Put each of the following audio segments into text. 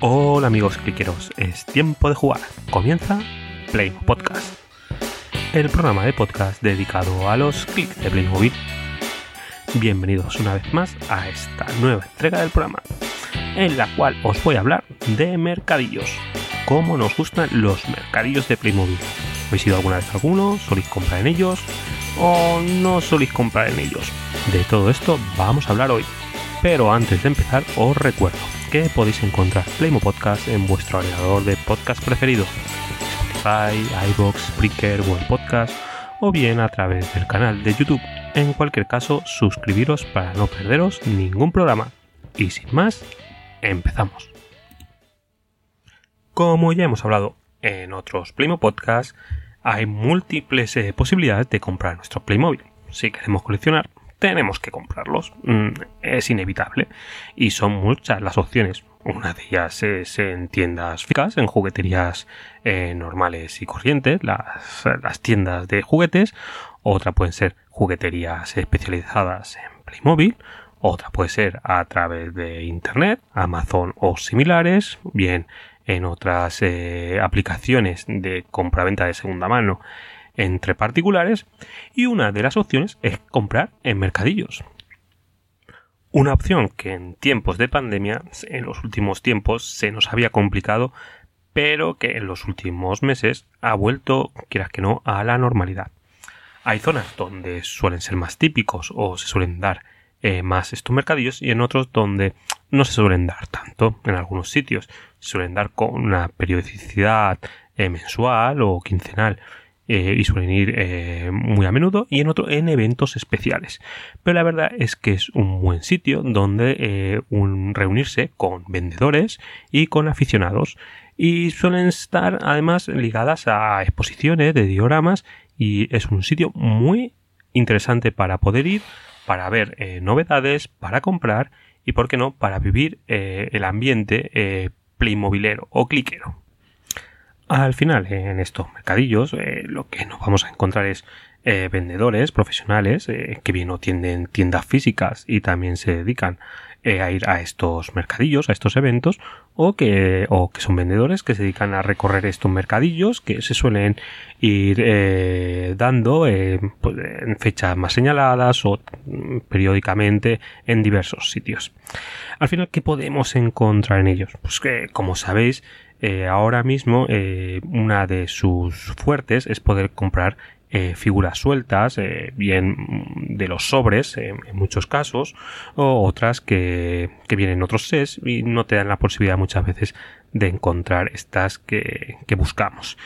Hola amigos cliqueros, es tiempo de jugar. Comienza Play Podcast, el programa de podcast dedicado a los clics de Playmobil. Bienvenidos una vez más a esta nueva entrega del programa, en la cual os voy a hablar de mercadillos. Cómo nos gustan los mercadillos de Playmobil. ¿Habéis ido alguna vez a alguno? ¿Soléis comprar en ellos? ¿O no soléis comprar en ellos? De todo esto vamos a hablar hoy. Pero antes de empezar, os recuerdo que podéis encontrar Playmo Podcast en vuestro agregador de podcast preferido, Spotify, iBox, Spreaker, Google Podcast o bien a través del canal de YouTube. En cualquier caso, suscribiros para no perderos ningún programa. Y sin más, empezamos. Como ya hemos hablado en otros Playmo hay múltiples eh, posibilidades de comprar nuestro Playmobil. Si queremos coleccionar, tenemos que comprarlos. Mm, es inevitable. Y son muchas las opciones. Una de ellas es en tiendas físicas, en jugueterías eh, normales y corrientes, las, las, tiendas de juguetes. Otra pueden ser jugueterías especializadas en Playmobil. Otra puede ser a través de Internet, Amazon o similares. Bien, en otras eh, aplicaciones de compra-venta de segunda mano entre particulares y una de las opciones es comprar en mercadillos. Una opción que en tiempos de pandemia, en los últimos tiempos, se nos había complicado, pero que en los últimos meses ha vuelto, quieras que no, a la normalidad. Hay zonas donde suelen ser más típicos o se suelen dar eh, más estos mercadillos y en otros donde no se suelen dar tanto. En algunos sitios suelen dar con una periodicidad eh, mensual o quincenal eh, y suelen ir eh, muy a menudo y en otro en eventos especiales. Pero la verdad es que es un buen sitio donde eh, un, reunirse con vendedores y con aficionados y suelen estar además ligadas a exposiciones de dioramas y es un sitio muy interesante para poder ir, para ver novedades, para comprar y por qué no, para vivir el ambiente playmobilero o cliquero. Al final, en estos mercadillos, eh, lo que nos vamos a encontrar es eh, vendedores profesionales eh, que bien o tienen tiendas físicas y también se dedican a ir a estos mercadillos, a estos eventos, o que, o que son vendedores que se dedican a recorrer estos mercadillos que se suelen ir dando pues, en fechas más señaladas o mm, periódicamente en diversos sitios. Al final, ¿qué podemos encontrar en ellos? Pues que, como sabéis, eh, ahora mismo eh, una de sus fuertes es poder comprar eh, figuras sueltas, bien de los sobres en muchos casos, o otras que, que, vienen en otros sets y no te dan la posibilidad muchas veces de encontrar estas que, que buscamos.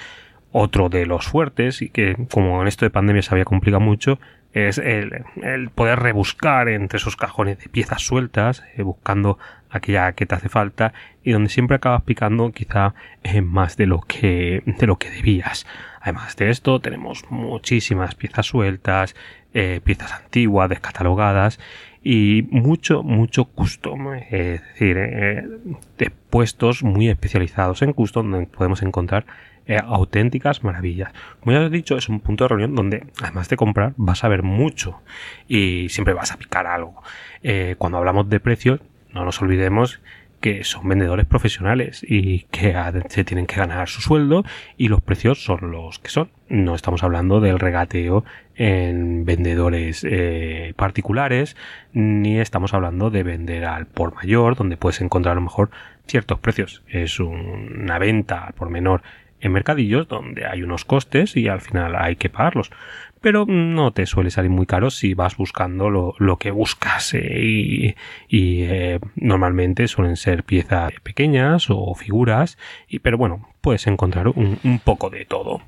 Otro de los fuertes, y que como en esto de pandemia se había complicado mucho, es el, el, poder rebuscar entre esos cajones de piezas sueltas, buscando aquella que te hace falta y donde siempre acabas picando quizá más de lo que de lo que debías. Además de esto tenemos muchísimas piezas sueltas, eh, piezas antiguas, descatalogadas y mucho, mucho custom, es decir, eh, de puestos muy especializados en custom donde podemos encontrar eh, auténticas maravillas. Como ya os he dicho, es un punto de reunión donde además de comprar vas a ver mucho y siempre vas a picar algo. cuando hablamos de precios, no nos olvidemos que son vendedores profesionales y que se tienen que ganar su sueldo y los precios son los que son. No estamos hablando del regateo en vendedores eh, particulares ni estamos hablando de vender al por mayor donde puedes encontrar a lo mejor ciertos precios. Es una venta al por menor en mercadillos donde hay unos costes y al final hay que pagarlos. Pero no te suele salir muy caro si vas buscando lo, lo que buscas eh, y, eh, normalmente suelen ser piezas pequeñas o figuras y pero bueno puedes encontrar un, un poco de todo.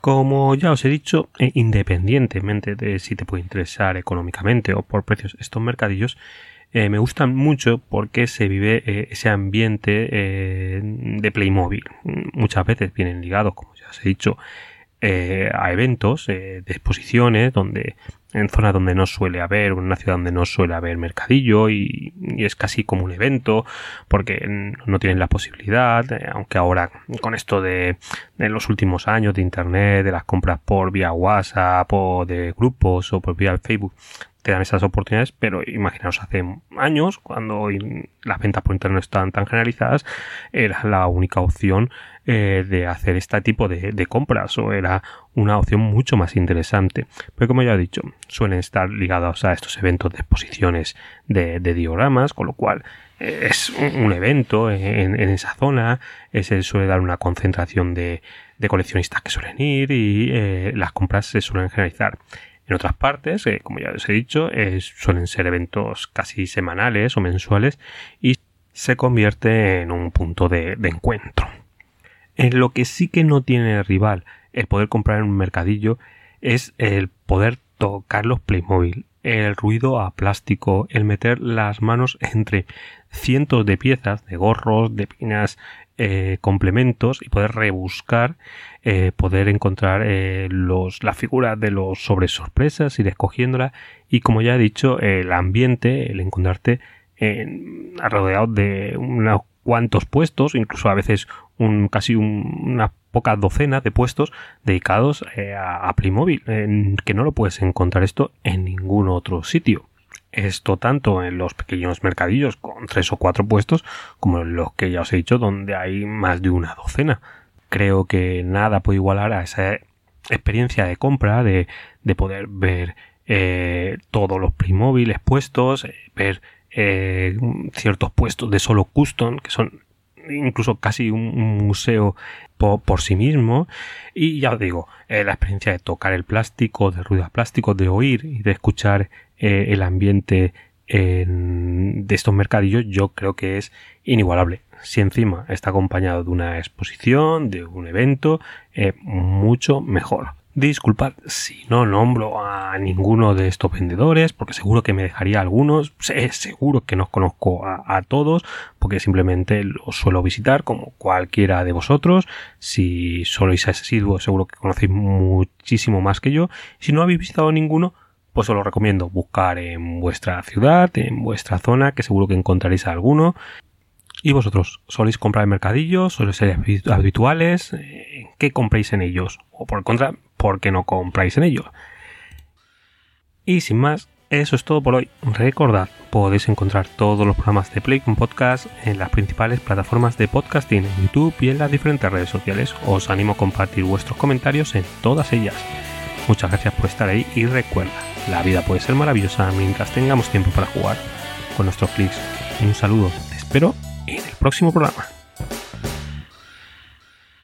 Como ya os he dicho, eh, independientemente de si te puede interesar económicamente o por precios estos mercadillos, eh, me gustan mucho porque se vive eh, ese ambiente eh, de Playmobil. Muchas veces vienen ligados, como ya os he dicho, a eventos de exposiciones donde en zonas donde no suele haber, en una ciudad donde no suele haber mercadillo y, es casi como un evento porque no tienen la posibilidad, aunque ahora con esto de, de, los últimos años de internet, de las compras por vía WhatsApp o de grupos o por vía Facebook, quedan esas oportunidades, pero imaginaos hace años, cuando las ventas por internet no estaban tan generalizadas, era la única opción eh, de hacer este tipo de, compras o era una opción mucho más interesante. Pero como ya he dicho, suelen estar ligados a estos eventos de exposiciones de, dioramas, con lo cual eh, es un, evento en, esa zona, se suele dar una concentración de, coleccionistas que suelen ir y eh, las compras se suelen generalizar. En otras partes, como ya os he dicho, suelen ser eventos casi semanales o mensuales y se convierte en un punto de encuentro. En lo que sí que no tiene rival el poder comprar en un mercadillo es el poder tocar los Playmobil, el ruido a plástico, el meter las manos entre cientos de piezas, de gorros, de pinas, eh, complementos y poder rebuscar, eh, poder encontrar eh, los, las figuras de los sobre sorpresas, ir escogiéndola y como ya he dicho, el ambiente, el encontrarte en, rodeado de unos cuantos puestos, incluso a veces un, casi una poca docena de puestos dedicados eh, a, Playmobil, que no lo puedes encontrar esto en ningún otro sitio. Esto tanto en los pequeños mercadillos con tres o cuatro puestos, como en los que ya os he dicho, donde hay más de una docena. Creo que nada puede igualar a esa experiencia de compra, de, de poder ver eh, todos los Playmobil puestos, eh, ver ciertos puestos de solo custom, que son incluso casi un, museo por, sí mismo. Y ya os digo, eh, la experiencia de tocar el plástico, de ruido plástico, de oír y de escuchar eh, el ambiente de estos mercadillos, yo creo que es inigualable. Si encima está acompañado de una exposición, de un evento, eh, mucho mejor. Disculpad si no nombro a ninguno de estos vendedores, porque seguro que me dejaría algunos, seguro que no os conozco a, todos, porque simplemente los suelo visitar como cualquiera de vosotros. Si sois asiduos, seguro que conocéis muchísimo más que yo. Si no habéis visitado ninguno, pues os lo recomiendo buscar en vuestra ciudad, en vuestra zona, que seguro que encontraréis alguno. ¿Y vosotros? ¿Soléis comprar mercadillos? ¿Soléis ser habituales? ¿Qué compráis en ellos? O por el contra, ¿por qué no compráis en ellos? Y sin más, eso es todo por hoy. Recordad, podéis encontrar todos los programas de Play con Podcast en las principales plataformas de podcasting, en YouTube y en las diferentes redes sociales. Os animo a compartir vuestros comentarios en todas ellas. Muchas gracias por estar ahí y recuerda, la vida puede ser maravillosa mientras tengamos tiempo para jugar con nuestros clics. Un saludo, te espero en el próximo programa.